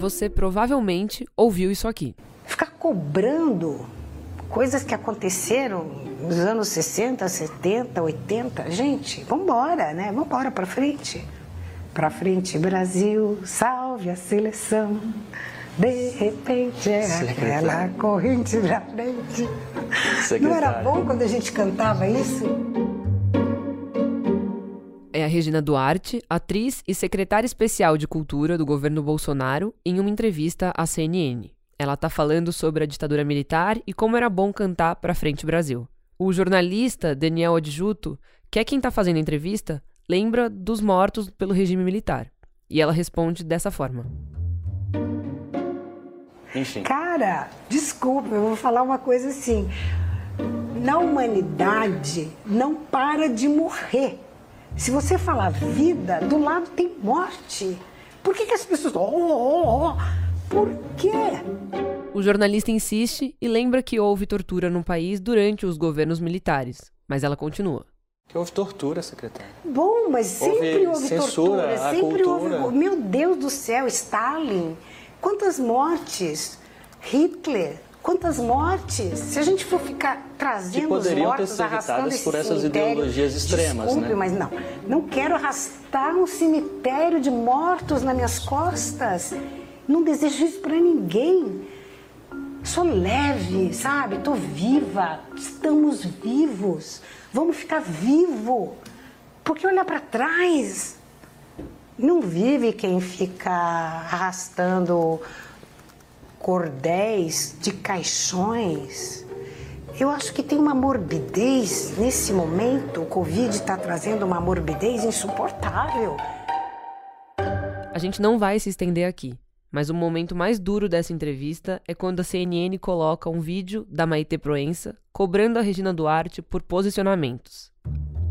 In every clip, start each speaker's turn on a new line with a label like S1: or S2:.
S1: Você provavelmente ouviu isso aqui.
S2: Ficar cobrando coisas que aconteceram nos anos 60, 70, 80. Gente, vamos embora, né? Vamos embora para frente. Para frente, Brasil, salve a seleção. De repente é aquela corrente pra frente. Não era bom quando a gente cantava isso?
S1: É a Regina Duarte, atriz e secretária especial de Cultura do governo Bolsonaro, em uma entrevista à CNN. Ela está falando sobre a ditadura militar e como era bom cantar para frente Brasil. O jornalista Daniel Adjuto, que é quem está fazendo a entrevista, lembra dos mortos pelo regime militar. E ela responde dessa forma.
S2: Enfim. Cara, desculpa, eu vou falar uma coisa assim. Na humanidade não para de morrer. Se você falar vida, do lado tem morte. Por que, que as pessoas. Oh, oh, oh. Por quê?
S1: O jornalista insiste e lembra que houve tortura no país durante os governos militares, mas ela continua.
S3: Que houve tortura, secretária.
S2: Bom, mas sempre houve, houve censura, tortura, sempre cultura. houve. Meu Deus do céu, Stalin, quantas mortes? Hitler, quantas mortes? Se a gente for ficar trazendo que
S3: poderiam
S2: os mortos,
S3: ter sido evitadas por essas ideologias extremas,
S2: desculpe,
S3: né?
S2: mas não, não quero arrastar um cemitério de mortos nas minhas costas. Não desejo isso para ninguém. Sou leve, sabe? Tô viva. Estamos vivos. Vamos ficar vivo. Porque olhar para trás não vive quem fica arrastando cordéis de caixões. Eu acho que tem uma morbidez nesse momento. O Covid está trazendo uma morbidez insuportável.
S1: A gente não vai se estender aqui. Mas o momento mais duro dessa entrevista é quando a CNN coloca um vídeo da Maite Proença cobrando a Regina Duarte por posicionamentos.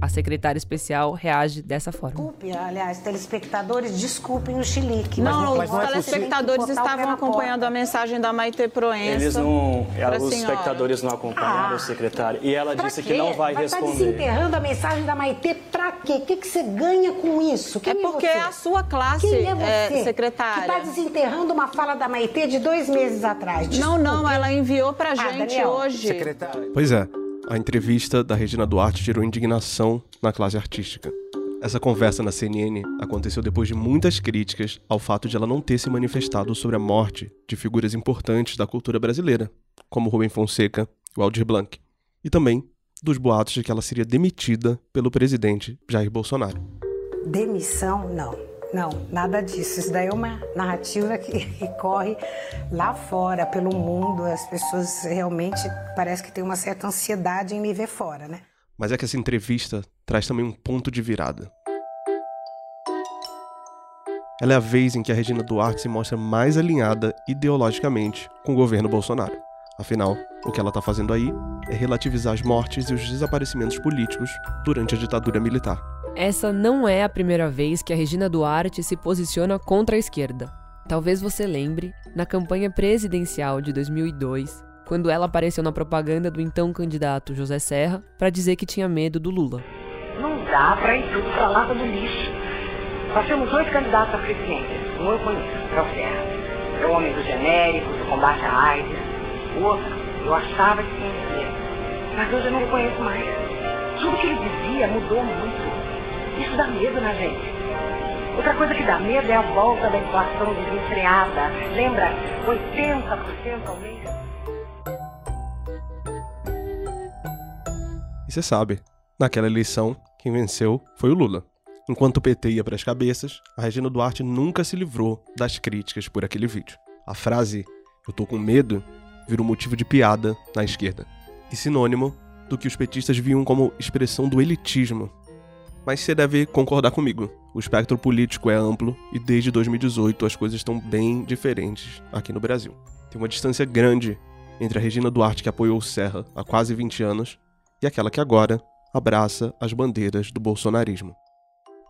S1: A secretária especial reage dessa forma.
S2: Desculpe, aliás, telespectadores, desculpem o chilique.
S4: Não, mas não, os é telespectadores estavam acompanhando a mensagem da Maite Proença.
S3: Eles não, os espectadores não acompanharam, ah, secretária. E ela disse quê? que não vai, vai responder. Vai
S2: estar desenterrando a mensagem da Maite pra quê? O que, que você ganha com isso?
S4: Quem é porque é, é a sua classe, Quem é, você é, secretária.
S2: Que está desenterrando uma fala da Maite de dois meses atrás.
S4: Desculpe. Não, não, ela enviou pra ah, gente Daniel. hoje.
S5: Secretária. Pois é. A entrevista da Regina Duarte gerou indignação na classe artística. Essa conversa na CNN aconteceu depois de muitas críticas ao fato de ela não ter se manifestado sobre a morte de figuras importantes da cultura brasileira, como Rubem Fonseca e Aldir Blanc, e também dos boatos de que ela seria demitida pelo presidente Jair Bolsonaro.
S2: Demissão, não. Não, nada disso. Isso daí é uma narrativa que, que corre lá fora, pelo mundo. As pessoas realmente parece que tem uma certa ansiedade em me ver fora, né?
S5: Mas é que essa entrevista traz também um ponto de virada. Ela é a vez em que a Regina Duarte se mostra mais alinhada ideologicamente com o governo Bolsonaro. Afinal, o que ela está fazendo aí é relativizar as mortes e os desaparecimentos políticos durante a ditadura militar.
S1: Essa não é a primeira vez que a Regina Duarte se posiciona contra a esquerda. Talvez você lembre, na campanha presidencial de 2002, quando ela apareceu na propaganda do então candidato José Serra para dizer que tinha medo do Lula.
S6: Não dá para ir tudo para lata do lixo. Nós temos dois candidatos a presidente. Um eu conheço, é o Serra. É o homem do genérico, do combate à AIDS. O outro, eu achava que conhecia. Mas hoje eu não o conheço mais. Tudo que ele dizia mudou muito. Isso dá medo na gente. Outra coisa que dá medo é a volta da inflação desenfreada. Lembra? 80% ao mês.
S5: E você sabe, naquela eleição, quem venceu foi o Lula. Enquanto o PT ia para as cabeças, a Regina Duarte nunca se livrou das críticas por aquele vídeo. A frase "eu tô com medo" virou motivo de piada na esquerda e sinônimo do que os petistas viam como expressão do elitismo mas você deve concordar comigo. O espectro político é amplo e desde 2018 as coisas estão bem diferentes aqui no Brasil. Tem uma distância grande entre a Regina Duarte que apoiou o Serra há quase 20 anos e aquela que agora abraça as bandeiras do bolsonarismo.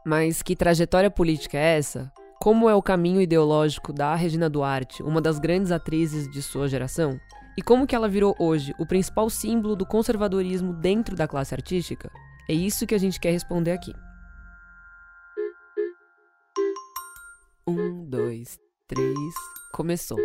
S1: Mas que trajetória política é essa? Como é o caminho ideológico da Regina Duarte, uma das grandes atrizes de sua geração? E como que ela virou hoje o principal símbolo do conservadorismo dentro da classe artística? É isso que a gente quer responder aqui. Um, dois, três, começou.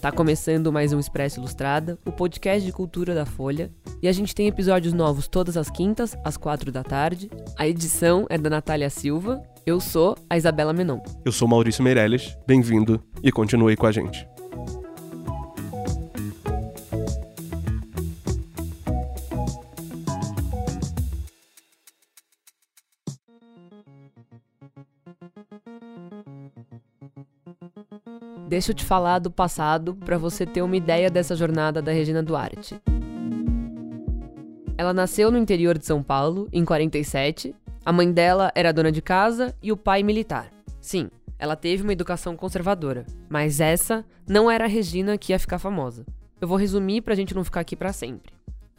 S1: Tá começando mais um Expresso Ilustrada, o podcast de cultura da Folha, e a gente tem episódios novos todas as quintas, às quatro da tarde. A edição é da Natália Silva. Eu sou a Isabela Menon.
S5: Eu sou Maurício Meirelles. Bem-vindo e continue com a gente.
S1: Deixa eu te falar do passado para você ter uma ideia dessa jornada da Regina Duarte. Ela nasceu no interior de São Paulo, em 47. A mãe dela era dona de casa e o pai militar. Sim, ela teve uma educação conservadora, mas essa não era a Regina que ia ficar famosa. Eu vou resumir pra gente não ficar aqui para sempre.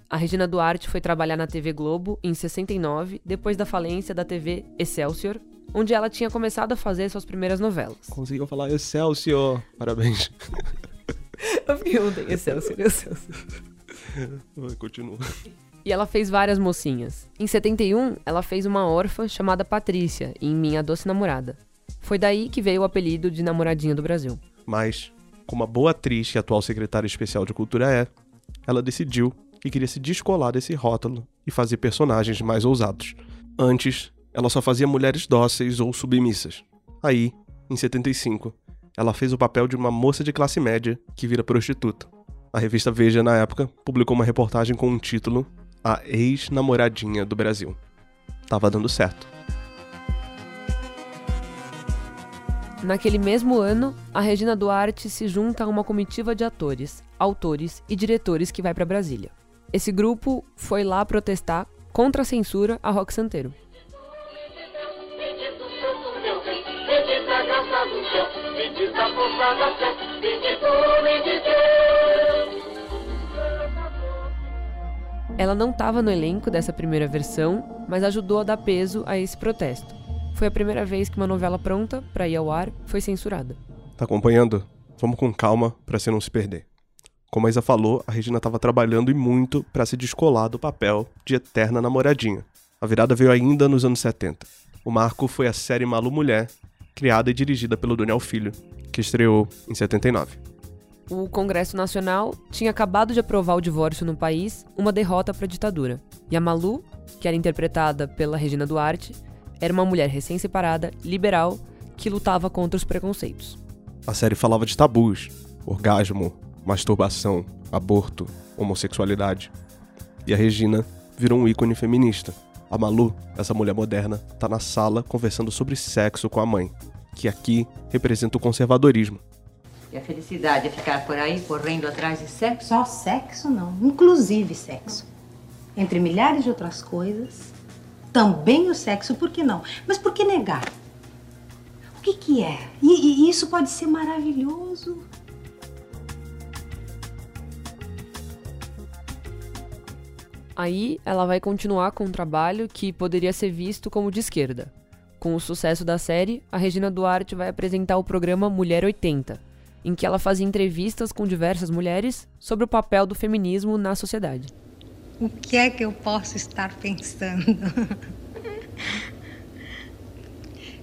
S1: A Regina Duarte foi trabalhar na TV Globo em 69, depois da falência da TV Excelsior, onde ela tinha começado a fazer suas primeiras novelas.
S5: Conseguiu falar Excelsior. Parabéns.
S1: Eu fiquei ontem, Excelsior, Excelsior.
S5: Continua.
S1: E ela fez várias mocinhas. Em 71, ela fez uma órfã chamada Patrícia, em Minha Doce Namorada. Foi daí que veio o apelido de Namoradinha do Brasil.
S5: Mas, como a boa atriz e atual secretária especial de cultura é, ela decidiu que queria se descolar desse rótulo e fazer personagens mais ousados. Antes, ela só fazia mulheres dóceis ou submissas. Aí, em 75, ela fez o papel de uma moça de classe média que vira prostituta. A revista Veja, na época, publicou uma reportagem com o um título A Ex-Namoradinha do Brasil. Tava dando certo.
S1: Naquele mesmo ano, a Regina Duarte se junta a uma comitiva de atores, autores e diretores que vai para Brasília. Esse grupo foi lá protestar contra a censura a Rock Santeiro. Ela não estava no elenco dessa primeira versão, mas ajudou a dar peso a esse protesto. Foi a primeira vez que uma novela pronta para ir ao ar foi censurada.
S5: Tá acompanhando? Vamos com calma para você não se perder. Como a Isa falou, a Regina estava trabalhando e muito para se descolar do papel de eterna namoradinha. A virada veio ainda nos anos 70. O marco foi a série Malu Mulher, criada e dirigida pelo Daniel Filho, que estreou em 79.
S1: O Congresso Nacional tinha acabado de aprovar o divórcio no país, uma derrota para a ditadura. E a Malu, que era interpretada pela Regina Duarte, era uma mulher recém-separada, liberal, que lutava contra os preconceitos.
S5: A série falava de tabus, orgasmo, masturbação, aborto, homossexualidade. E a Regina virou um ícone feminista. A Malu, essa mulher moderna, tá na sala conversando sobre sexo com a mãe, que aqui representa o conservadorismo.
S7: E a felicidade é ficar por aí correndo atrás de sexo?
S2: Só sexo não, inclusive sexo. Entre milhares de outras coisas, também o sexo, por que não? Mas por que negar? O que, que é? E, e isso pode ser maravilhoso.
S1: Aí ela vai continuar com um trabalho que poderia ser visto como de esquerda. Com o sucesso da série, a Regina Duarte vai apresentar o programa Mulher 80, em que ela fazia entrevistas com diversas mulheres sobre o papel do feminismo na sociedade.
S2: O que é que eu posso estar pensando?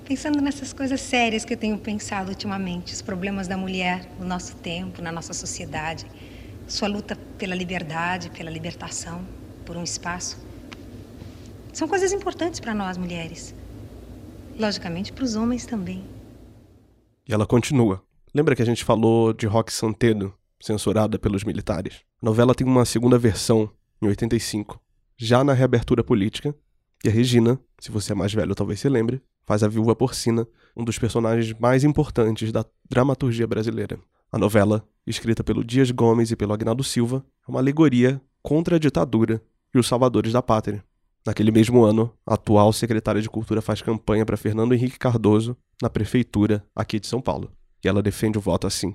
S2: pensando nessas coisas sérias que eu tenho pensado ultimamente, os problemas da mulher no nosso tempo, na nossa sociedade, sua luta pela liberdade, pela libertação por um espaço. São coisas importantes para nós mulheres. Logicamente, para os homens também.
S5: E ela continua. Lembra que a gente falou de Rock Santedo, censurada pelos militares? A novela tem uma segunda versão, em 85, já na reabertura política, e a Regina, se você é mais velho talvez se lembre, faz a viúva porcina, um dos personagens mais importantes da dramaturgia brasileira. A novela, escrita pelo Dias Gomes e pelo Agnaldo Silva, é uma alegoria contra a ditadura e os salvadores da pátria. Naquele mesmo ano, a atual secretária de Cultura faz campanha para Fernando Henrique Cardoso na prefeitura aqui de São Paulo. E ela defende o voto assim.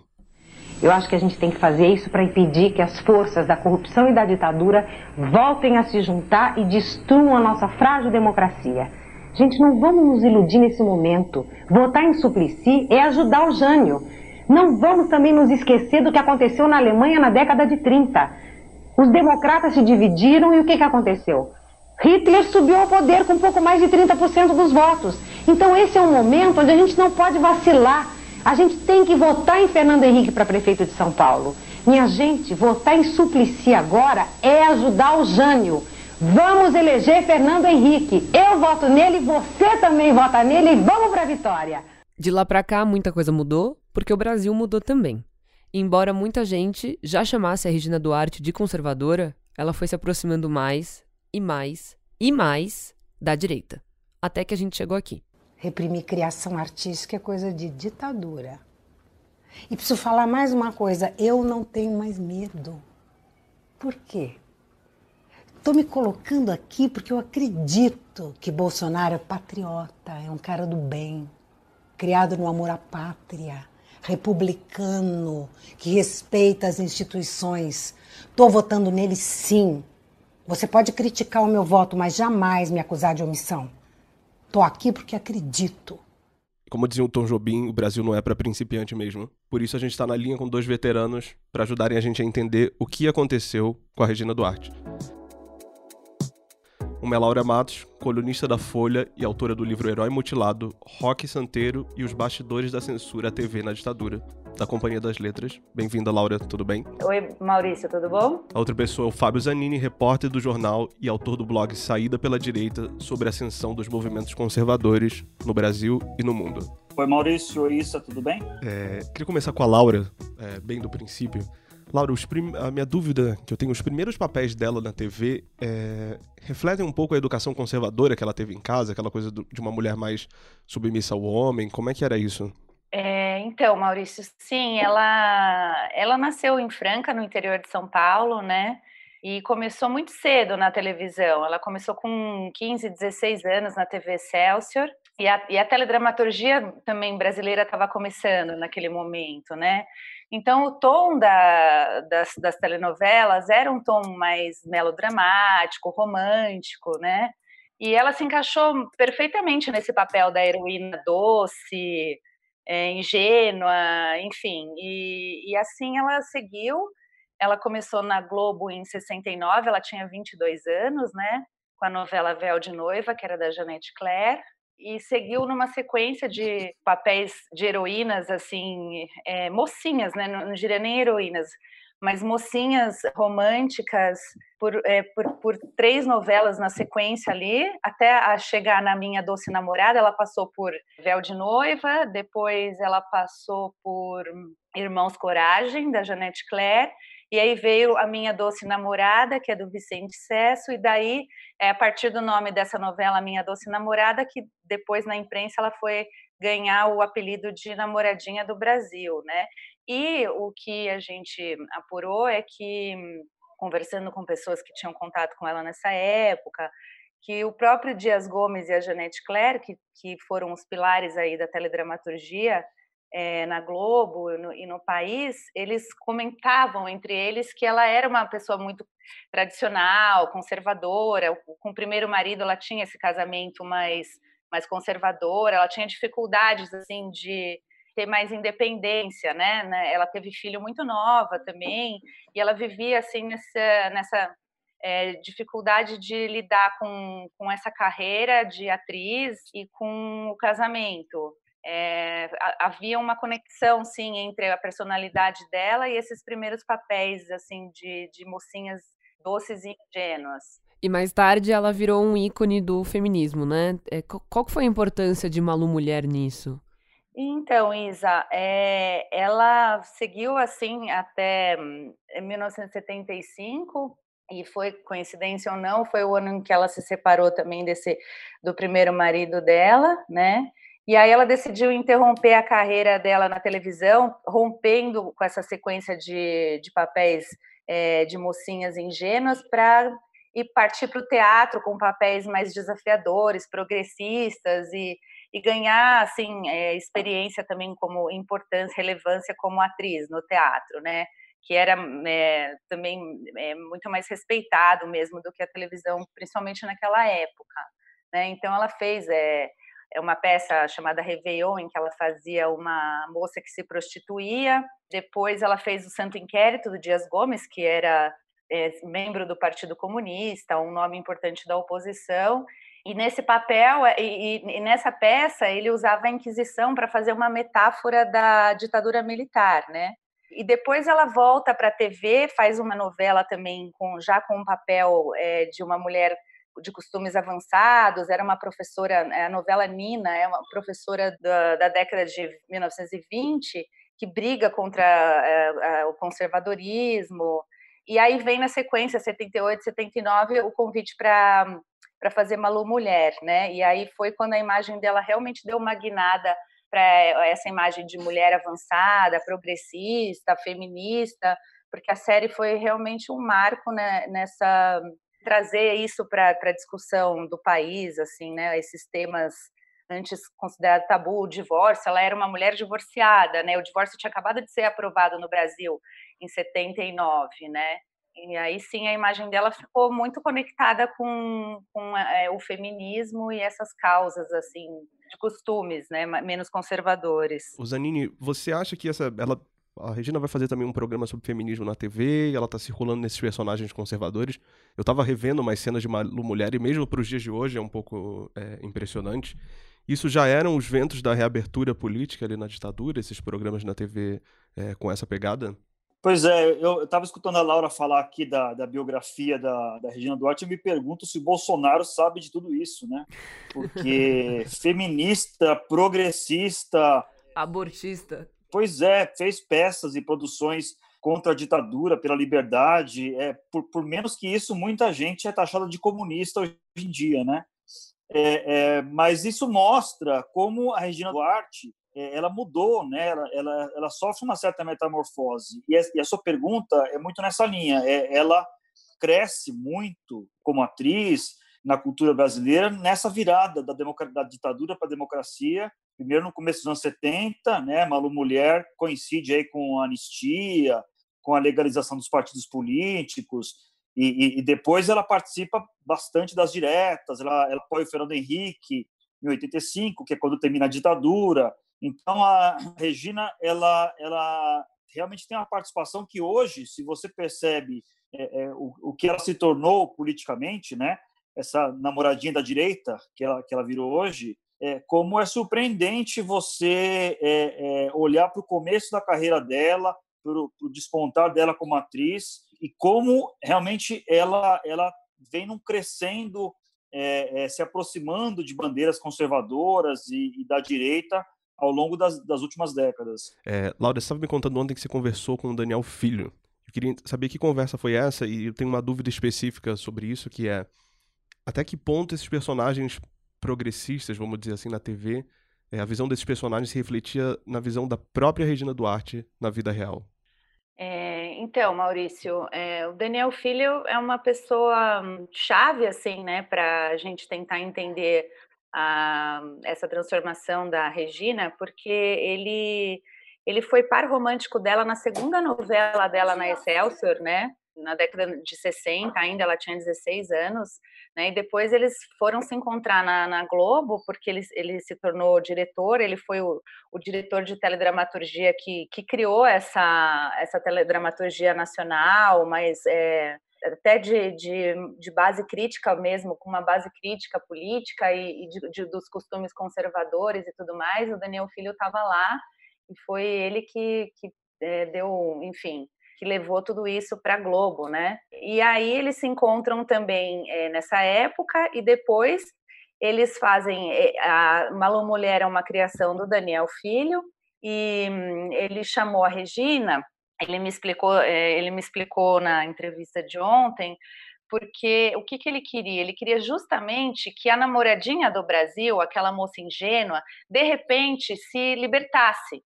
S6: Eu acho que a gente tem que fazer isso para impedir que as forças da corrupção e da ditadura voltem a se juntar e destruam a nossa frágil democracia. Gente, não vamos nos iludir nesse momento. Votar em Suplicy é ajudar o Jânio. Não vamos também nos esquecer do que aconteceu na Alemanha na década de 30. Os democratas se dividiram e o que, que aconteceu? Hitler subiu ao poder com pouco mais de 30% dos votos.
S2: Então esse é um momento onde a gente não pode vacilar. A gente tem que votar em Fernando Henrique para prefeito de São Paulo. Minha gente, votar em Suplicy agora é ajudar o Jânio. Vamos eleger Fernando Henrique. Eu voto nele, você também vota nele e vamos para a vitória.
S1: De lá para cá, muita coisa mudou, porque o Brasil mudou também. embora muita gente já chamasse a Regina Duarte de conservadora, ela foi se aproximando mais e mais e mais da direita. Até que a gente chegou aqui.
S2: Reprimir criação artística é coisa de ditadura. E preciso falar mais uma coisa: eu não tenho mais medo. Por quê? Estou me colocando aqui porque eu acredito que Bolsonaro é patriota, é um cara do bem, criado no amor à pátria, republicano, que respeita as instituições. Estou votando nele sim. Você pode criticar o meu voto, mas jamais me acusar de omissão. Estou aqui porque acredito.
S5: Como dizia o Tom Jobim, o Brasil não é para principiante mesmo. Por isso a gente está na linha com dois veteranos para ajudarem a gente a entender o que aconteceu com a Regina Duarte. Uma é Laura Matos, colunista da Folha e autora do livro Herói Mutilado, Rock Santeiro e os Bastidores da Censura à TV na Ditadura, da Companhia das Letras. Bem-vinda, Laura, tudo bem?
S8: Oi, Maurício, tudo bom?
S5: A outra pessoa é o Fábio Zanini, repórter do jornal e autor do blog Saída pela Direita sobre a ascensão dos movimentos conservadores no Brasil e no mundo.
S9: Oi, Maurício, oi, Issa, tudo bem?
S5: É, queria começar com a Laura, é, bem do princípio. Laura, prim... a minha dúvida que eu tenho, os primeiros papéis dela na TV é... refletem um pouco a educação conservadora que ela teve em casa, aquela coisa do... de uma mulher mais submissa ao homem. Como é que era isso?
S8: É, então, Maurício, sim, ela, ela nasceu em Franca, no interior de São Paulo, né? E começou muito cedo na televisão. Ela começou com 15, 16 anos na TV Excelsior. E a, e a teledramaturgia também brasileira estava começando naquele momento, né? Então, o tom da, das, das, telenovelas era um tom mais melodramático, romântico, né? E ela se encaixou perfeitamente nesse papel da heroína doce, é, ingênua, enfim. E, e assim ela seguiu. Ela começou na Globo em 69, ela tinha 22 anos, né? Com a novela Véu de Noiva, que era da Janete Claire e seguiu numa sequência de papéis de heroínas, assim, é, mocinhas, né? Não, não diria nem heroínas, mas mocinhas românticas por, é, por, por, três novelas na sequência ali, até a chegar na Minha Doce Namorada, ela passou por Véu de Noiva, depois ela passou por Irmãos Coragem, da Janete Claire, e aí veio a minha doce namorada, que é do Vicente Cesso, e daí, é, a partir do nome dessa novela, Minha Doce Namorada, que depois na imprensa ela foi ganhar o apelido de namoradinha do Brasil, né? E o que a gente apurou é que, conversando com pessoas que tinham contato com ela nessa época, que o próprio Dias Gomes e a Janete Claire, que, que foram os pilares aí da teledramaturgia, é, na Globo no, e no país, eles comentavam entre eles que ela era uma pessoa muito tradicional, conservadora. Com o primeiro marido, ela tinha esse casamento mais, mais conservador, ela tinha dificuldades assim de ter mais independência, né? né ela teve filho muito nova também e ela vivia assim nessa, nessa é, dificuldade de lidar com, com essa carreira de atriz e com o casamento é, havia uma conexão, sim, entre a personalidade dela e esses primeiros papéis, assim, de, de mocinhas doces e ingênuas.
S1: E mais tarde ela virou um ícone do feminismo, né? É, qual foi a importância de Malu Mulher nisso?
S8: Então, Isa, é, ela seguiu assim até 1975 hum, e foi coincidência ou não, foi o ano em que ela se separou também desse do primeiro marido dela, né? E aí ela decidiu interromper a carreira dela na televisão, rompendo com essa sequência de, de papéis é, de mocinhas ingênuas para ir partir para o teatro com papéis mais desafiadores, progressistas e, e ganhar assim é, experiência também como importância, relevância como atriz no teatro, né? Que era é, também é, muito mais respeitado mesmo do que a televisão, principalmente naquela época. Né? Então ela fez é, é uma peça chamada Réveillon, em que ela fazia uma moça que se prostituía. Depois ela fez o Santo Inquérito do Dias Gomes, que era é, membro do Partido Comunista, um nome importante da oposição. E nesse papel, é, e, e, nessa peça, ele usava a Inquisição para fazer uma metáfora da ditadura militar, né? E depois ela volta para a TV, faz uma novela também com já com um papel é, de uma mulher de costumes avançados, era uma professora, é, a novela Nina é uma professora da, da década de 1920 que briga contra é, o conservadorismo. E aí vem na sequência, 78, 79, o convite para para fazer Malu mulher, né? E aí foi quando a imagem dela realmente deu uma guinada para essa imagem de mulher avançada, progressista, feminista, porque a série foi realmente um marco né, nessa trazer isso para a discussão do país, assim, né? Esses temas antes considerados tabu, o divórcio, ela era uma mulher divorciada, né? O divórcio tinha acabado de ser aprovado no Brasil em 79, né? E aí sim a imagem dela ficou muito conectada com, com é, o feminismo e essas causas assim de costumes, né, menos conservadores.
S5: Zanini, você acha que essa ela a Regina vai fazer também um programa sobre feminismo na TV, ela tá circulando nesses personagens conservadores. Eu tava revendo umas cenas de Malu Mulher e mesmo para os dias de hoje é um pouco é, impressionante. Isso já eram os ventos da reabertura política ali na ditadura, esses programas na TV é, com essa pegada?
S9: Pois é, eu estava escutando a Laura falar aqui da, da biografia da, da Regina Duarte e me pergunto se o Bolsonaro sabe de tudo isso, né? Porque feminista, progressista.
S1: Abortista.
S9: Pois é, fez peças e produções contra a ditadura, pela liberdade. É, por, por menos que isso, muita gente é taxada de comunista hoje em dia, né? É, é, mas isso mostra como a Regina Duarte é, ela mudou, né? Ela, ela, ela, sofre uma certa metamorfose. E a, e a sua pergunta é muito nessa linha. É, ela cresce muito como atriz na cultura brasileira nessa virada da, da ditadura para a democracia. Primeiro no começo dos anos 70, né? Malu Mulher coincide aí com a anistia, com a legalização dos partidos políticos. E, e, e depois ela participa bastante das diretas. Ela, ela apoia o Fernando Henrique em 85, que é quando termina a ditadura. Então a Regina ela ela realmente tem uma participação que hoje, se você percebe é, é, o, o que ela se tornou politicamente, né? Essa namoradinha da direita que ela que ela virou hoje, é, como é surpreendente você é, é, olhar para o começo da carreira dela, para o despontar dela como atriz e como realmente ela ela vem num crescendo, é, se aproximando de bandeiras conservadoras e, e da direita ao longo das, das últimas décadas.
S5: É, Laura, você estava me contando ontem que você conversou com o Daniel Filho. Eu queria saber que conversa foi essa e eu tenho uma dúvida específica sobre isso, que é até que ponto esses personagens progressistas, vamos dizer assim, na TV, é, a visão desses personagens se refletia na visão da própria Regina Duarte na vida real.
S8: É, então, Maurício, é, o Daniel Filho é uma pessoa chave, assim, né, para a gente tentar entender a, essa transformação da Regina, porque ele ele foi par romântico dela na segunda novela dela na Excelsior, né? Na década de 60, ainda ela tinha 16 anos, né? E depois eles foram se encontrar na, na Globo, porque ele, ele se tornou diretor, ele foi o, o diretor de teledramaturgia que, que criou essa, essa teledramaturgia nacional, mas é, até de, de, de, base crítica mesmo, com uma base crítica política e, e de, de, dos costumes conservadores e tudo mais, o Daniel Filho estava lá e foi ele que, que é, deu, enfim, que levou tudo isso para a Globo, né? E aí eles se encontram também é, nessa época e depois eles fazem é, a Malu Mulher é uma criação do Daniel Filho e hum, ele chamou a Regina ele me explicou, eh, ele me explicou na entrevista de ontem, porque o que, que ele queria? Ele queria justamente que a namoradinha do Brasil, aquela moça ingênua, de repente se libertasse,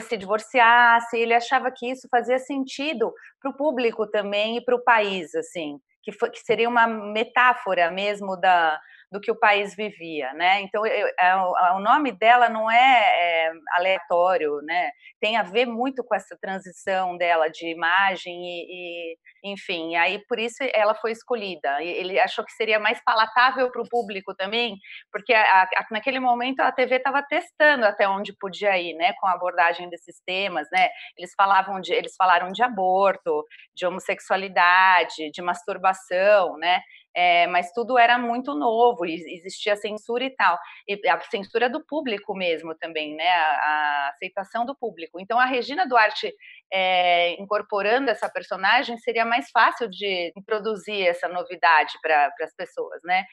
S8: se divorciasse. Ele achava que isso fazia sentido para o público também e para o país, assim, que, foi, que seria uma metáfora mesmo da, do que o país vivia, né? Então, eu, é, o nome dela não é, é, aleatório, né? Tem a ver muito com essa transição dela de imagem e, e enfim, aí por isso ela foi escolhida. Ele achou que seria mais palatável para o público também, porque a, a, naquele momento a TV estava testando até onde podia ir, né? Com a abordagem desses temas, né? Eles falavam de, eles falaram de aborto, de homossexualidade, de masturbação, né? É, mas tudo era muito novo, existia censura e tal, e a censura do público mesmo também, né, a, a aceitação do público. Então a Regina Duarte é, incorporando essa personagem seria mais fácil de introduzir essa novidade para as pessoas, né?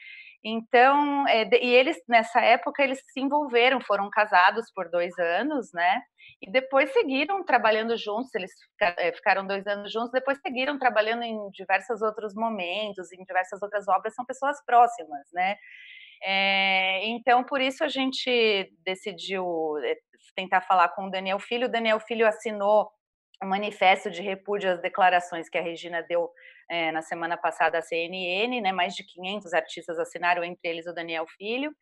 S8: Então, é, e eles nessa época eles se envolveram, foram casados por dois anos, né? E depois seguiram trabalhando juntos. Eles é, ficaram dois anos juntos. Depois seguiram trabalhando em diversos outros momentos, em diversas outras obras. São pessoas próximas, né? É, então, por isso a gente decidiu é, tentar falar com o Daniel Filho. O Daniel Filho assinou um manifesto de repúdio às declarações que a Regina deu é, na semana passada à CNN, né, mais de 500 artistas assinaram, entre eles o Daniel Filho,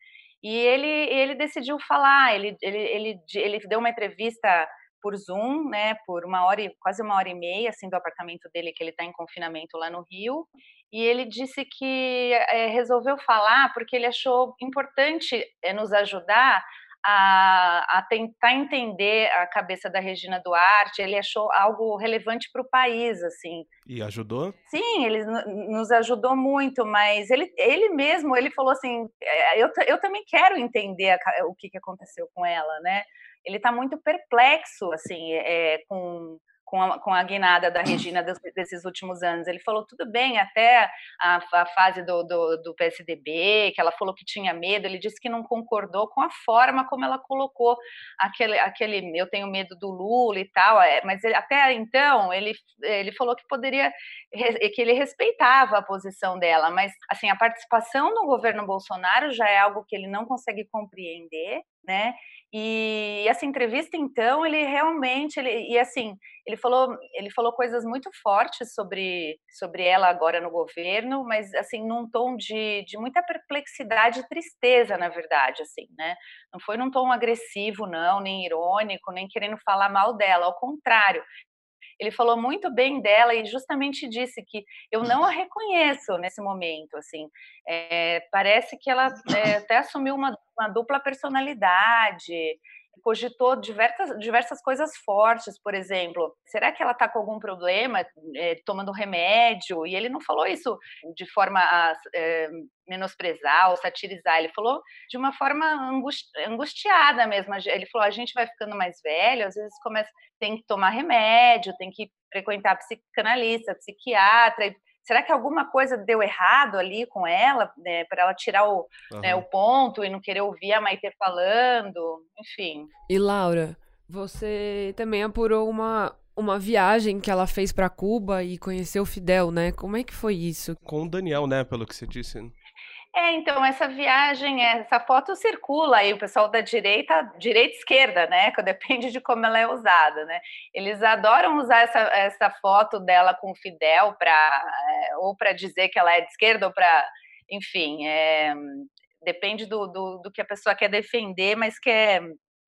S8: e ele, ele decidiu falar, ele, ele, ele, ele deu uma entrevista por Zoom, né, por uma hora, quase uma hora e meia, assim, do apartamento dele, que ele está em confinamento lá no Rio, e ele disse que é, resolveu falar porque ele achou importante é, nos ajudar a, a, tentar entender a cabeça da Regina Duarte, ele achou algo relevante para o país, assim.
S5: E ajudou?
S8: Sim, ele nos ajudou muito, mas ele, ele mesmo, ele falou assim, é, eu, eu também quero entender a, o que, que aconteceu com ela, né? Ele está muito perplexo, assim, é, com com a, com a guinada da Regina desses últimos anos. Ele falou tudo bem até a, a fase do, do, do, PSDB, que ela falou que tinha medo. Ele disse que não concordou com a forma como ela colocou aquele, aquele eu tenho medo do Lula e tal. É, mas ele, até então ele, ele falou que poderia que ele respeitava a posição dela, mas assim a participação no governo Bolsonaro já é algo que ele não consegue compreender, né? E essa entrevista, então, ele realmente, ele, e assim, ele falou, ele falou coisas muito fortes sobre, sobre ela agora no governo, mas assim, num tom de, de muita perplexidade e tristeza, na verdade, assim, né? Não foi num tom agressivo, não, nem irônico, nem querendo falar mal dela, ao contrário, ele falou muito bem dela e justamente disse que eu não a reconheço nesse momento, assim, é, parece que ela é, até assumiu uma, uma dupla personalidade, cogitou diversas, diversas coisas fortes, por exemplo, será que ela está com algum problema é, tomando remédio? E ele não falou isso de forma a é, menosprezar ou satirizar, ele falou de uma forma angusti angustiada mesmo. Ele falou: a gente vai ficando mais velho, às vezes começa, tem que tomar remédio, tem que frequentar psicanalista, psiquiatra, será que alguma coisa deu errado ali com ela, né, para ela tirar o, uhum. né, o ponto e não querer ouvir a Maite falando, enfim.
S1: E Laura, você também apurou uma, uma viagem que ela fez para Cuba e conheceu o Fidel, né? Como é que foi isso?
S5: Com o Daniel, né, pelo que você disse.
S8: É, então, essa viagem, essa foto circula aí, o pessoal da direita, direita esquerda, né? Que depende de como ela é usada, né? Eles adoram usar essa, essa foto dela com o Fidel para é, ou para dizer que ela é de esquerda ou para, enfim, é, depende do, do, do, que a pessoa quer defender, mas que é,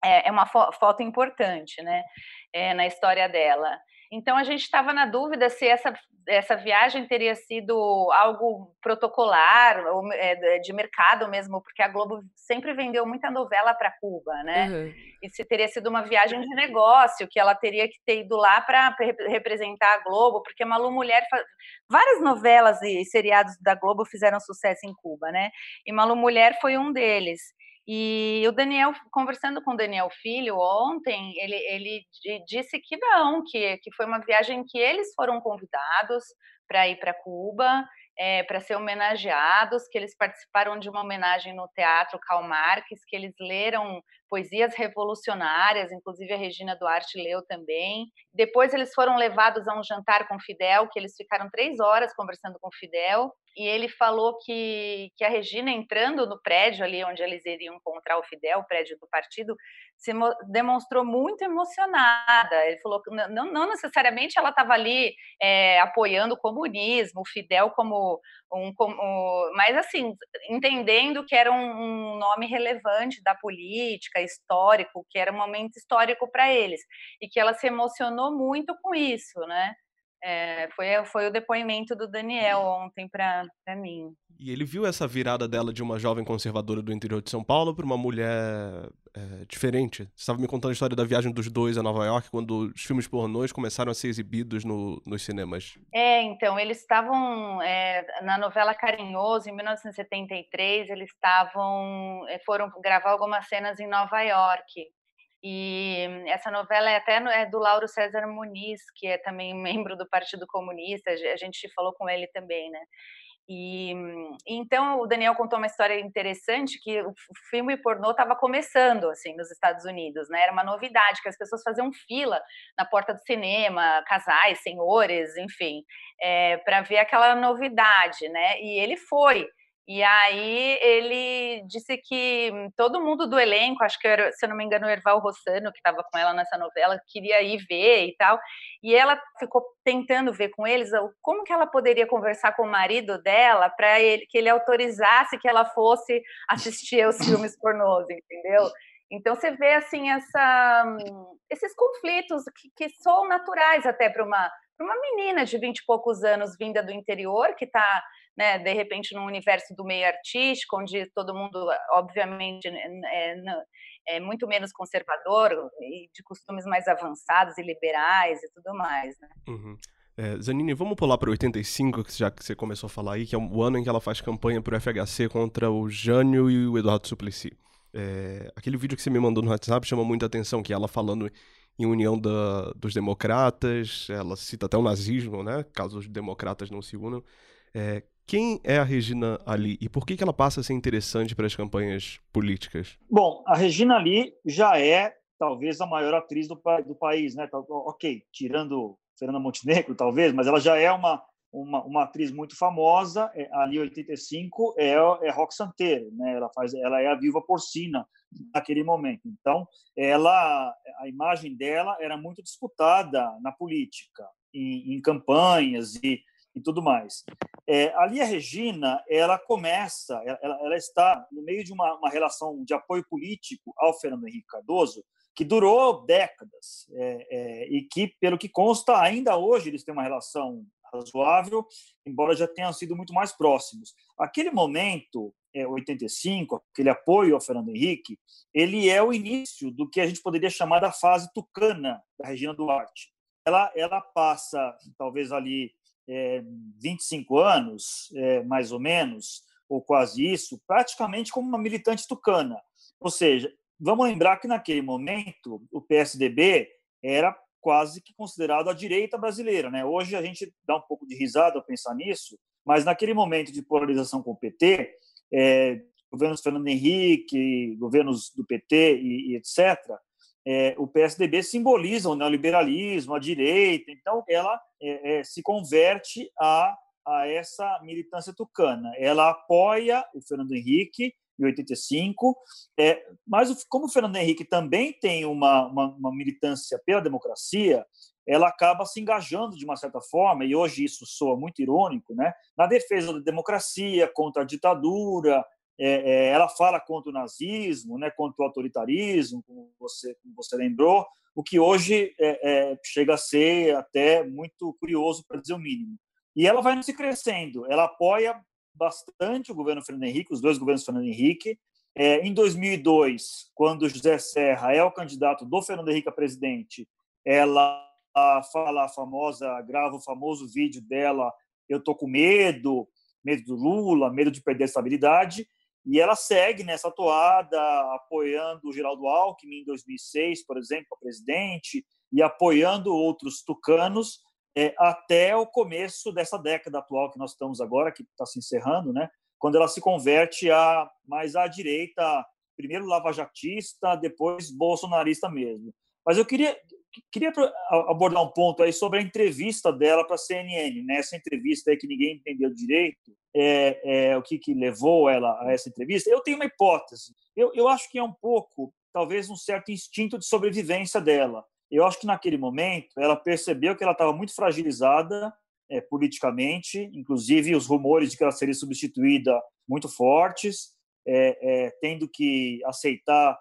S8: é, é uma fo foto importante, né? É, na história dela. Então a gente estava na dúvida se essa, essa viagem teria sido algo protocolar ou é, de mercado mesmo, porque a Globo sempre vendeu muita novela para Cuba, né? Uhum. E se teria sido uma viagem de negócio, que ela teria que ter ido lá para representar a Globo, porque Malu Mulher, várias novelas e seriados da Globo fizeram sucesso em Cuba, né? E Malu Mulher foi um deles. E o Daniel, conversando com o Daniel Filho ontem, ele, ele disse que não, que, que foi uma viagem que eles foram convidados para ir para Cuba, é, para ser homenageados, que eles participaram de uma homenagem no Teatro Karl Marx, que eles leram poesias revolucionárias, inclusive a Regina Duarte leu também. Depois eles foram levados a um jantar com Fidel, que eles ficaram três horas conversando com Fidel, e ele falou que, que a Regina entrando no prédio ali onde eles iriam encontrar o Fidel, o prédio do partido, se demonstrou muito emocionada. Ele falou que não, não necessariamente ela estava ali é, apoiando o comunismo, o Fidel como um, como, mas assim entendendo que era um, um nome relevante da política, histórico, que era um momento histórico para eles e que ela se emocionou muito com isso, né? É, foi, foi o depoimento do Daniel ontem para mim.
S5: E ele viu essa virada dela de uma jovem conservadora do interior de São Paulo para uma mulher é, diferente. Você estava me contando a história da viagem dos dois a Nova York, quando os filmes pornôs começaram a ser exibidos no, nos cinemas.
S8: É, então, eles estavam é, na novela Carinhoso, em 1973, eles estavam, é, foram gravar algumas cenas em Nova York. E essa novela é até é do Lauro César Muniz, que é também membro do Partido Comunista, a gente falou com ele também, né? E então o Daniel contou uma história interessante que o filme pornô estava começando assim nos Estados Unidos, né? Era uma novidade que as pessoas faziam fila na porta do cinema, casais, senhores, enfim, é, para ver aquela novidade, né? E ele foi. E aí ele disse que todo mundo do elenco, acho que era, se eu não me engano, o Erval Rossano, que estava com ela nessa novela, queria ir ver e tal. E ela ficou tentando ver com eles como que ela poderia conversar com o marido dela para que ele autorizasse que ela fosse assistir aos filmes pornôs, entendeu? Então você vê assim essa, esses conflitos que, que são naturais até para uma uma menina de vinte e poucos anos vinda do interior que está né, de repente num universo do meio artístico, onde todo mundo, obviamente, é, é muito menos conservador e de costumes mais avançados e liberais e tudo mais. Né?
S5: Uhum. É, Zanini, vamos pular para 85, já que você começou a falar aí, que é o ano em que ela faz campanha para o FHC contra o Jânio e o Eduardo Suplicy. É, aquele vídeo que você me mandou no WhatsApp chama muita atenção, que ela falando em união da, dos democratas, ela cita até o nazismo, né, caso os democratas não se unam. É, quem é a Regina Ali e por que, que ela passa a ser interessante para as campanhas políticas?
S9: Bom, a Regina Ali já é talvez a maior atriz do, do país, né? Ok, tirando Fernanda Montenegro, talvez, mas ela já é uma, uma, uma atriz muito famosa. É, ali, 85, é, é Rock Santeiro, né? Ela, faz, ela é a viva porcina naquele momento. Então, ela, a imagem dela era muito disputada na política, em, em campanhas e e tudo mais. É, ali a Regina, ela começa, ela, ela está no meio de uma, uma, relação de apoio político ao Fernando Henrique Cardoso, que durou décadas é, é, e que, pelo que consta, ainda hoje eles têm uma relação razoável, embora já tenham sido muito mais próximos. Aquele momento, é, 85, aquele apoio ao Fernando Henrique, ele é o início do que a gente poderia chamar da fase tucana da Regina Duarte. Ela, ela passa, talvez ali é, 25 anos, é, mais ou menos, ou quase isso, praticamente como uma militante tucana. Ou seja, vamos lembrar que naquele momento o PSDB era quase que considerado a direita brasileira. Né? Hoje a gente dá um pouco de risada ao pensar nisso, mas naquele momento de polarização com o PT, é, governos Fernando Henrique, governos do PT e, e etc., é, o PSDB simboliza o neoliberalismo, a direita, então ela é, é, se converte a, a essa militância tucana. Ela apoia o Fernando Henrique em 85, é, mas como o Fernando Henrique também tem uma, uma, uma militância pela democracia, ela acaba se engajando de uma certa forma, e hoje isso soa muito irônico, né, na defesa da democracia, contra a ditadura, é, é, ela fala contra o nazismo, né, contra o autoritarismo, como você, como você lembrou, o que hoje é, é chega a ser até muito curioso, para dizer o mínimo. E ela vai se crescendo, ela apoia bastante o governo Fernando Henrique, os dois governos Fernando Henrique. É, em 2002, quando José Serra é o candidato do Fernando Henrique a presidente, ela fala a famosa, grava o famoso vídeo dela, eu tô com medo, medo do Lula, medo de perder a estabilidade, e ela segue nessa toada, apoiando o Geraldo Alckmin em 2006, por exemplo, a presidente, e apoiando outros tucanos é, até o começo dessa década atual que nós estamos agora, que está se encerrando, né? quando ela se converte a mais à direita, primeiro lavajatista, depois bolsonarista mesmo. Mas eu queria, queria abordar um ponto aí sobre a entrevista dela para a CNN, né? Essa entrevista aí que ninguém entendeu direito, é, é o que, que, levou ela a essa entrevista. Eu tenho uma hipótese. Eu, eu acho que é um pouco, talvez, um certo instinto de sobrevivência dela. Eu acho que naquele momento ela percebeu que ela estava muito fragilizada é, politicamente, inclusive os rumores de que ela seria substituída muito fortes, é, é tendo que aceitar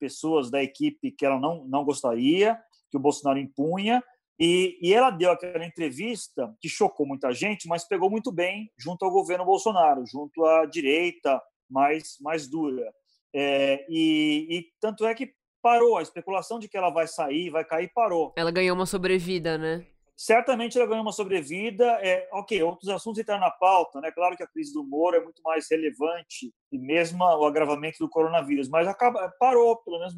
S9: pessoas da equipe que ela não, não gostaria, que o Bolsonaro impunha, e, e, ela deu aquela entrevista que chocou muita gente, mas pegou muito bem junto ao governo Bolsonaro, junto à direita mais, mais dura. É, e, e tanto é que parou, a especulação de que ela vai sair, vai cair, parou.
S1: Ela ganhou uma sobrevida, né?
S9: certamente ela ganhou uma sobrevida. É, ok, outros assuntos entraram na pauta, né? Claro que a crise do Moro é muito mais relevante e mesmo o agravamento do coronavírus, mas acaba, parou, pelo menos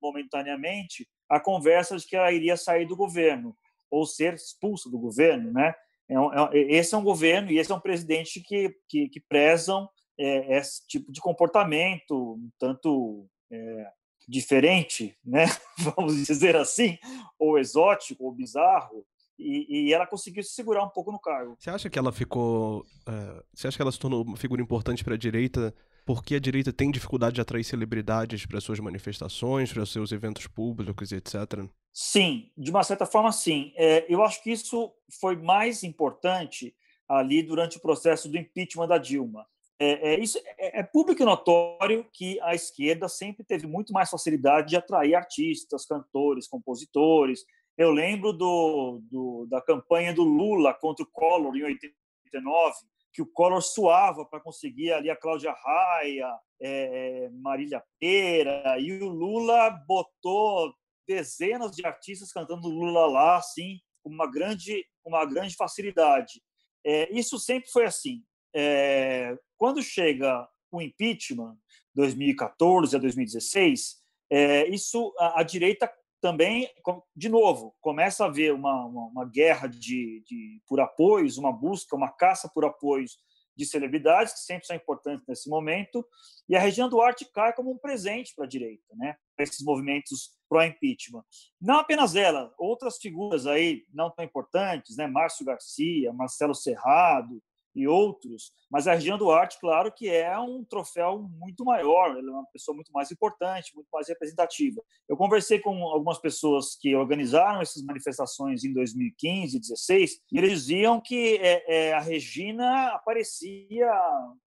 S9: momentaneamente, a conversa de que ela iria sair do governo ou ser expulsa do governo, né? É, é, esse é um governo e esse é um presidente que, que, que prezam é, esse tipo de comportamento, um tanto é, diferente, né? vamos dizer assim, ou exótico, ou bizarro, e, e, ela conseguiu se segurar um pouco no cargo.
S5: Você acha que ela ficou. Uh, você acha que ela se tornou uma figura importante para a direita porque a direita tem dificuldade de atrair celebridades para suas manifestações, para seus eventos públicos, etc?
S9: Sim, de uma certa forma, sim. É, eu acho que isso foi mais importante ali durante o processo do impeachment da Dilma. É, é, isso é, é público e notório que a esquerda sempre teve muito mais facilidade de atrair artistas, cantores, compositores, eu lembro do, do, da campanha do Lula contra o Collor em 89, que o Collor suava para conseguir ali a Cláudia Raia, é, Marília Pera, e o Lula botou dezenas de artistas cantando Lula lá, assim, com uma grande, uma grande facilidade. É, isso sempre foi assim. É, quando chega o impeachment, 2014 a 2016, é, isso a, a direita também, de novo, começa a haver uma, uma, uma guerra de, de, por apoios, uma busca, uma caça por apoios de celebridades, que sempre são importantes nesse momento, e a Regina Duarte cai como um presente para a direita, né? esses movimentos pró-impeachment. Não apenas ela, outras figuras aí não tão importantes, né? Márcio Garcia, Marcelo Serrado, e outros, mas a Regina Duarte, claro que é um troféu muito maior, ela é uma pessoa muito mais importante, muito mais representativa. Eu conversei com algumas pessoas que organizaram essas manifestações em 2015 e 2016, e eles diziam que é, é, a Regina aparecia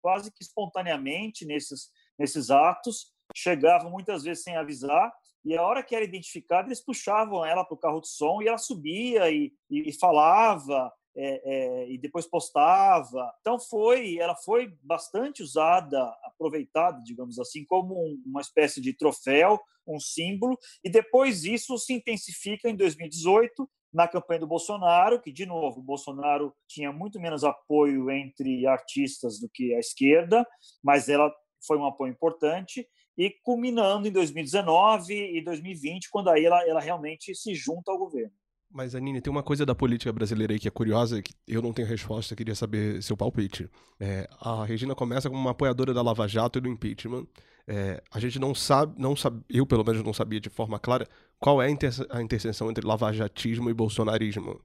S9: quase que espontaneamente nesses, nesses atos, chegava muitas vezes sem avisar, e a hora que era identificada, eles puxavam ela para o carro de som e ela subia e, e, e falava, é, é, e depois postava. Então foi, ela foi bastante usada, aproveitada, digamos assim, como um, uma espécie de troféu, um símbolo. E depois isso se intensifica em 2018 na campanha do Bolsonaro, que de novo o Bolsonaro tinha muito menos apoio entre artistas do que a esquerda, mas ela foi um apoio importante e culminando em 2019 e 2020, quando aí ela, ela realmente se junta ao governo.
S5: Mas, Anine, tem uma coisa da política brasileira aí que é curiosa, que eu não tenho resposta, queria saber seu palpite. É, a Regina começa como uma apoiadora da Lava Jato e do impeachment. É, a gente não sabe, não sabe, eu pelo menos não sabia de forma clara qual é a, inter a interseção entre lavajatismo e bolsonarismo.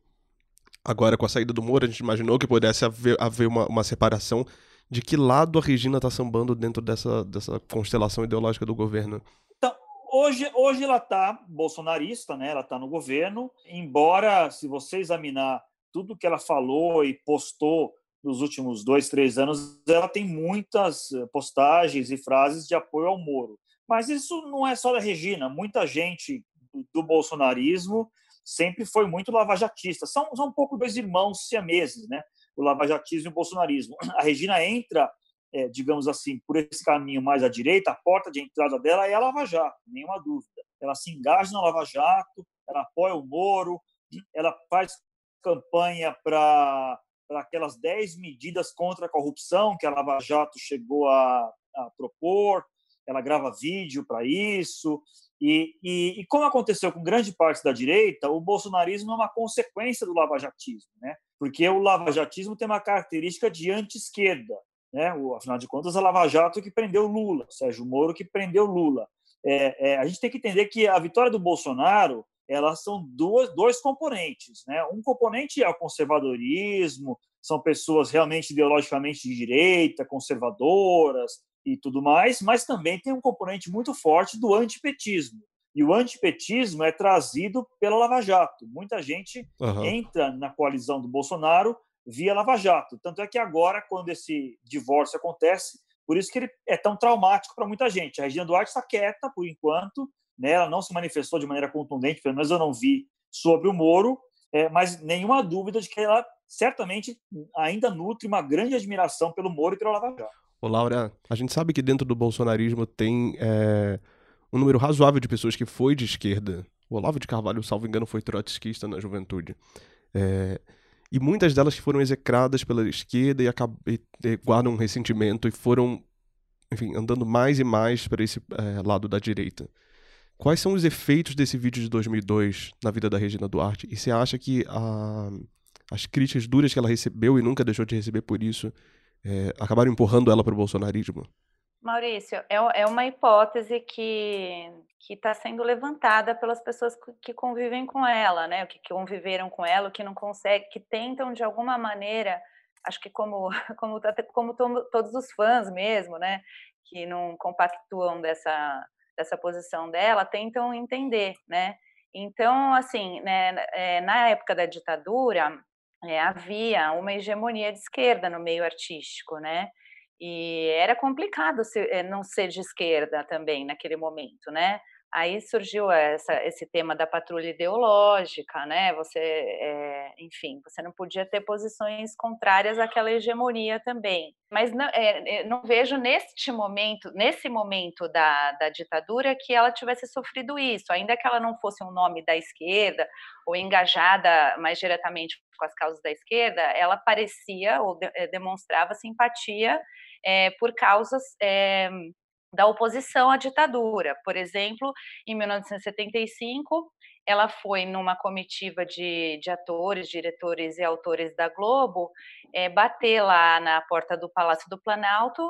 S5: Agora, com a saída do Moro, a gente imaginou que pudesse haver, haver uma, uma separação de que lado a Regina está sambando dentro dessa, dessa constelação ideológica do governo.
S9: Hoje, hoje ela está bolsonarista, né? ela está no governo, embora, se você examinar tudo que ela falou e postou nos últimos dois, três anos, ela tem muitas eh, postagens e frases de apoio ao Moro. Mas isso não é só da Regina, muita gente do bolsonarismo sempre foi muito lavajatista. São, são um pouco dois irmãos siameses, né? o lavajatismo e o bolsonarismo. A Regina entra é, digamos assim, por esse caminho mais à direita, a porta de entrada dela é a Lava Jato, nenhuma dúvida. Ela se engaja na Lava Jato, ela apoia o Moro, ela faz campanha para aquelas 10 medidas contra a corrupção que a Lava Jato chegou a, a propor, ela grava vídeo para isso. E, e, e, como aconteceu com grande parte da direita, o bolsonarismo é uma consequência do lavajatismo, né? porque o lavajatismo tem uma característica de anti-esquerda né? O, afinal de contas, a Lava Jato que prendeu Lula, Sérgio Moro que prendeu Lula. É, é, a gente tem que entender que a vitória do Bolsonaro elas são duas, dois componentes. Né? Um componente é o conservadorismo, são pessoas realmente ideologicamente de direita, conservadoras e tudo mais, mas também tem um componente muito forte do antipetismo. E o antipetismo é trazido pela Lava Jato. Muita gente uhum. entra na coalizão do Bolsonaro via Lava Jato. Tanto é que agora, quando esse divórcio acontece, por isso que ele é tão traumático para muita gente. A Regina Duarte está quieta por enquanto, né? ela não se manifestou de maneira contundente, pelo menos eu não vi, sobre o Moro, é, mas nenhuma dúvida de que ela certamente ainda nutre uma grande admiração pelo Moro e pela Lava Jato.
S5: Ô, Laura, a gente sabe que dentro do bolsonarismo tem é, um número razoável de pessoas que foi de esquerda. O Olavo de Carvalho, salvo engano, foi trotskista na juventude. É, e muitas delas foram execradas pela esquerda e, e, guardam um ressentimento e foram, enfim, andando mais e mais para esse é, lado da direita. Quais são os efeitos desse vídeo de 2002 na vida da Regina Duarte? E você acha que a, as críticas duras que ela recebeu e nunca deixou de receber por isso é, acabaram empurrando ela para o bolsonarismo?
S8: Maurício, é, é uma hipótese que está sendo levantada pelas pessoas que convivem com ela, né? Que conviveram com ela, que não conseguem, que tentam de alguma maneira, acho que como como, como todos os fãs mesmo, né? Que não compactuam dessa dessa posição dela, tentam entender, né? Então, assim, né, é, na época da ditadura, é, havia uma hegemonia de esquerda no meio artístico, né? E era complicado é, não ser de esquerda também naquele momento, né? Aí surgiu essa, esse tema da patrulha ideológica, né? Você, é, enfim, você não podia ter posições contrárias àquela hegemonia também. Mas não, é, não vejo neste momento, nesse momento da, da ditadura, que ela tivesse sofrido isso, ainda que ela não fosse um nome da esquerda ou engajada mais diretamente com as causas da esquerda, ela parecia ou de, demonstrava simpatia é, por causas é, da oposição à ditadura. Por exemplo, em 1975, ela foi numa comitiva de, de atores, diretores e autores da Globo é, bater lá na porta do Palácio do Planalto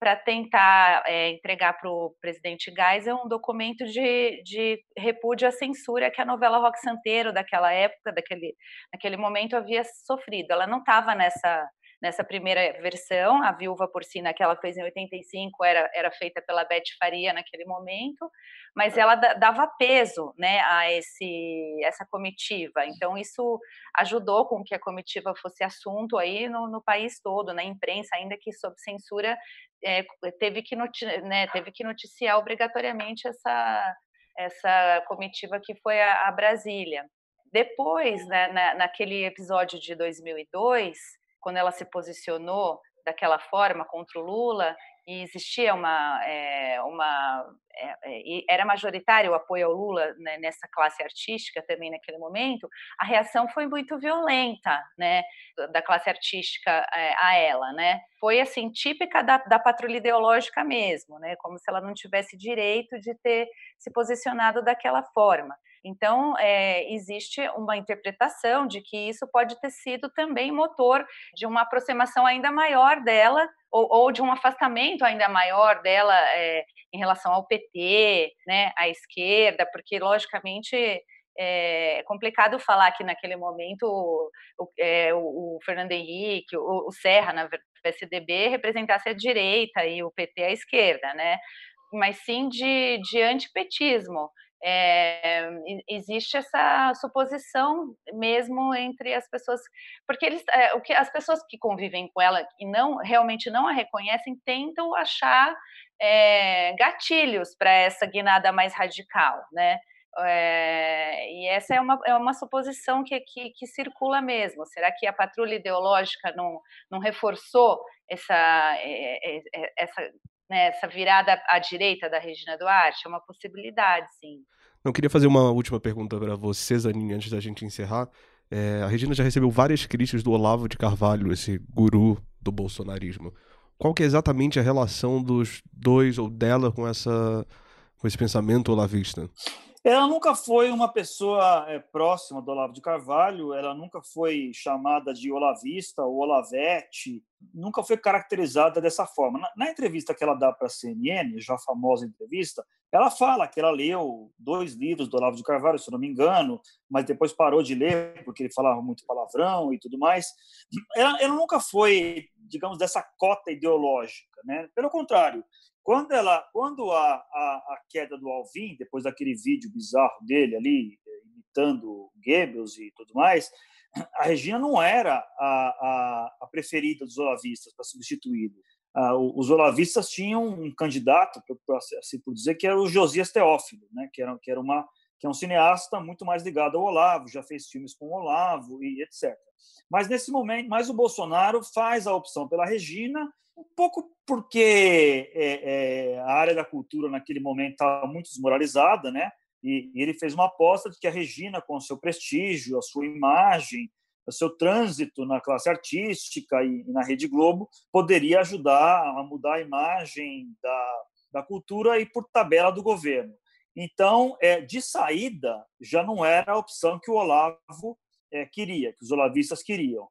S8: para tentar é, entregar para o presidente Geisel um documento de, de repúdio à censura que a novela Rock Santeiro daquela época, daquele, naquele momento, havia sofrido. Ela não estava nessa nessa primeira versão, a Viúva Porcina que ela fez em 85 era, era feita pela Beth Faria naquele momento, mas ela dava peso né, a esse, essa comitiva. Então, isso ajudou com que a comitiva fosse assunto aí no, no país todo, na imprensa, ainda que sob censura, é, teve, que né, teve que noticiar obrigatoriamente essa, essa comitiva que foi a, a Brasília. Depois, né, na, naquele episódio de 2002, quando ela se posicionou daquela forma contra o Lula e existia uma, é, uma é, era majoritário o apoio ao Lula né, nessa classe artística também naquele momento, a reação foi muito violenta, né, da classe artística é, a ela, né, foi assim típica da, da patrulha ideológica mesmo, né, como se ela não tivesse direito de ter se posicionado daquela forma. Então, é, existe uma interpretação de que isso pode ter sido também motor de uma aproximação ainda maior dela, ou, ou de um afastamento ainda maior dela é, em relação ao PT, né, à esquerda, porque, logicamente, é complicado falar que naquele momento o, é, o Fernando Henrique, o, o, Serra, na PSDB, representasse a direita e o PT a esquerda, né? Mas sim de, de antipetismo é, existe essa suposição mesmo entre as pessoas, porque eles, é, o que as pessoas que convivem com ela e não realmente não a reconhecem tentam achar é, gatilhos para essa guinada mais radical, né? E essa é uma, é uma suposição que, que, que, circula mesmo. Será que a patrulha ideológica não, não reforçou essa, essa né, essa virada à direita da Regina Duarte? É uma possibilidade, sim.
S5: Eu queria fazer uma última pergunta para você, Zaninha, antes da gente encerrar. É, a Regina já recebeu várias críticas do Olavo de Carvalho, esse guru do bolsonarismo. Qual que é exatamente a relação dos dois ou dela com essa com esse pensamento olavista?
S9: Ela nunca foi uma pessoa é, próxima do Olavo de Carvalho, ela nunca foi chamada de olavista ou olavete, nunca foi caracterizada dessa forma. Na, na entrevista que ela dá para a CNN, já famosa entrevista, ela fala que ela leu dois livros do Olavo de Carvalho, se não me engano, mas depois parou de ler porque ele falava muito palavrão e tudo mais. Ela, ela nunca foi, digamos, dessa cota ideológica, né? Pelo contrário, quando, ela, quando a, a, a, queda do Alvin, depois daquele vídeo bizarro dele ali, eh, imitando Goebbels e tudo mais, a Regina não era a, a, a preferida dos olavistas para substituí-lo. Ah, os olavistas tinham um candidato, assim por dizer, que era o Josias Teófilo, né? que, era, que era uma, que é um cineasta muito mais ligado ao Olavo, já fez filmes com o Olavo e etc. Mas nesse momento, mais o Bolsonaro faz a opção pela Regina, um pouco porque é, é, a área da cultura naquele momento estava muito desmoralizada, né? E, e, ele fez uma aposta de que a Regina, com seu prestígio, a sua imagem, o seu trânsito na classe artística e, e na Rede Globo, poderia ajudar a mudar a imagem da, da cultura e por tabela do governo. Então, é, de saída, já não era a opção que o Olavo é, queria, que os olavistas queriam.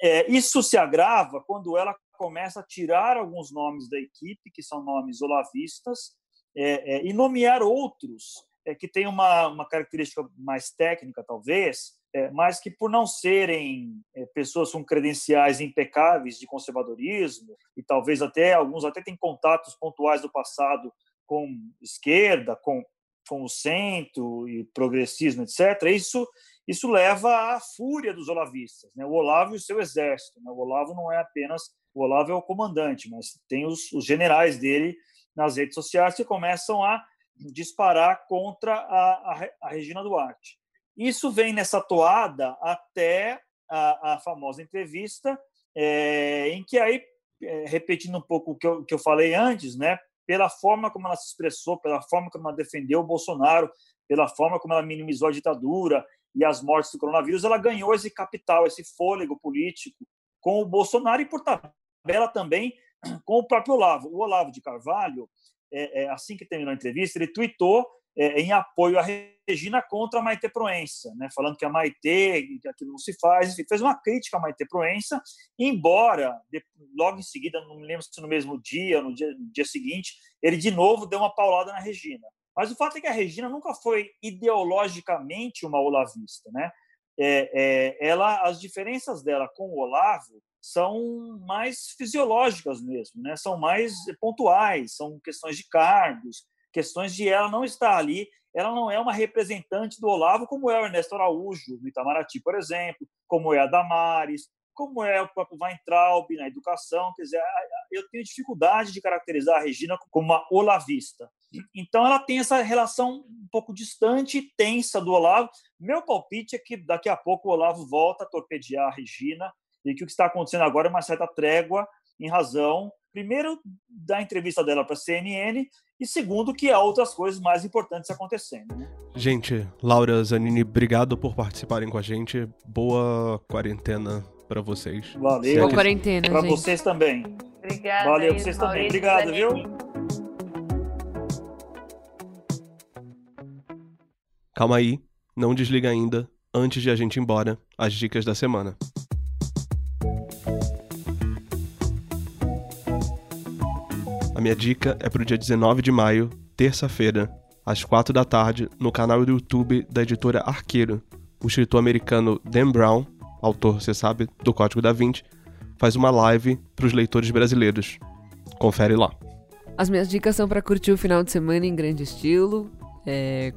S9: É, isso se agrava quando ela começa a tirar alguns nomes da equipe, que são nomes olavistas, é, é, e nomear outros é, que têm uma, uma característica mais técnica, talvez, é, mas que, por não serem pessoas com credenciais impecáveis de conservadorismo, e talvez até alguns até têm contatos pontuais do passado com esquerda, com, com o centro e progressismo, etc., isso, isso leva à fúria dos olavistas. Né? O Olavo e o seu exército. Né? O Olavo não é apenas. O Olavo é o comandante, mas tem os, os generais dele nas redes sociais que começam a disparar contra a, a, a Regina Duarte. Isso vem nessa toada até a, a famosa entrevista, é, em que aí, é, repetindo um pouco o que eu, que eu falei antes, né, pela forma como ela se expressou, pela forma como ela defendeu o Bolsonaro, pela forma como ela minimizou a ditadura e as mortes do coronavírus, ela ganhou esse capital, esse fôlego político com o Bolsonaro e, por tabela, também com o próprio Olavo. O Olavo de Carvalho, é, é, assim que terminou a entrevista, ele tweetou é, em apoio à Regina contra a Maite Proença, né, falando que a Maite, que aquilo não se faz, enfim, fez uma crítica à Maite Proença, embora logo em seguida, não me lembro se no mesmo dia no dia, no dia seguinte, ele de novo deu uma paulada na Regina. Mas o fato é que a Regina nunca foi ideologicamente uma olavista, né? É, é, ela, as diferenças dela com o Olavo são mais fisiológicas mesmo, né? São mais pontuais, são questões de cargos, questões de ela não estar ali, ela não é uma representante do Olavo, como é o Ernesto Araújo, no Itamaraty, por exemplo, como é a Damares, como é o próprio Weintraub na educação. Quer dizer, eu tenho dificuldade de caracterizar a Regina como uma olavista. Então, ela tem essa relação um pouco distante e tensa do Olavo. Meu palpite é que daqui a pouco o Olavo volta a torpedear a Regina e que o que está acontecendo agora é uma certa trégua em razão, primeiro, da entrevista dela para a CNN e segundo que há outras coisas mais importantes acontecendo. Né?
S5: Gente, Laura, Zanini, obrigado por participarem com a gente. Boa quarentena para vocês.
S9: Valeu.
S1: Boa quarentena,
S9: Para vocês também.
S8: Obrigada.
S9: Valeu para vocês também. Obrigado, viu?
S5: Calma aí, não desliga ainda. Antes de a gente ir embora, as dicas da semana. Minha dica é pro dia 19 de maio, terça-feira, às 4 da tarde, no canal do YouTube da editora Arqueiro. O escritor americano Dan Brown, autor, você sabe, do Código da Vinci, faz uma live para os leitores brasileiros. Confere lá.
S1: As minhas dicas são para curtir o final de semana em grande estilo, é...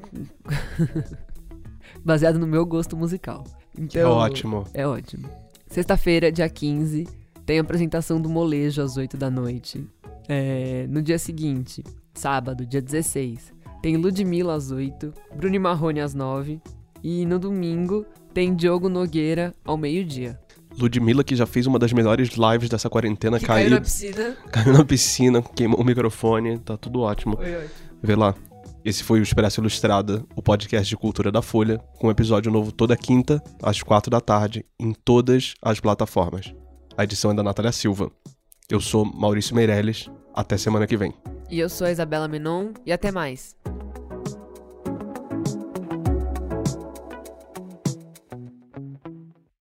S1: baseado no meu gosto musical. Então,
S5: é ótimo.
S1: É ótimo. Sexta-feira, dia 15, tem a apresentação do Molejo às 8 da noite. É, no dia seguinte, sábado, dia 16, tem Ludmilla às 8, Bruni Marrone às 9 e no domingo tem Diogo Nogueira ao meio-dia.
S5: Ludmilla, que já fez uma das melhores lives dessa quarentena,
S1: Que
S5: caiu,
S1: caiu na piscina.
S5: caiu na piscina, queimou o microfone, tá tudo ótimo.
S1: Foi ótimo.
S5: Vê lá. Esse foi o Expresso Ilustrada, o podcast de cultura da Folha, com episódio novo toda quinta, às quatro da tarde, em todas as plataformas. A edição é da Natália Silva. Eu sou Maurício Meirelles. Até semana que vem.
S1: E eu sou a Isabela Menon e até mais.